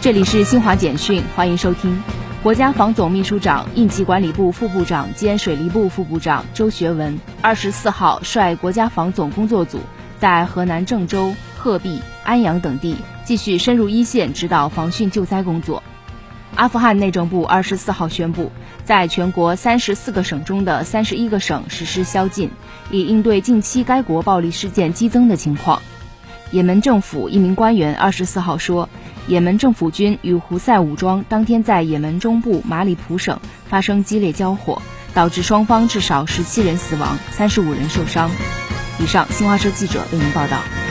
这里是新华简讯，欢迎收听。国家防总秘书长、应急管理部副部长兼水利部副部长周学文二十四号率国家防总工作组在河南郑州、鹤壁、安阳等地继续深入一线指导防汛救灾工作。阿富汗内政部二十四号宣布，在全国三十四个省中的三十一个省实施宵禁，以应对近期该国暴力事件激增的情况。也门政府一名官员二十四号说。也门政府军与胡塞武装当天在也门中部马里普省发生激烈交火，导致双方至少十七人死亡，三十五人受伤。以上，新华社记者为您报道。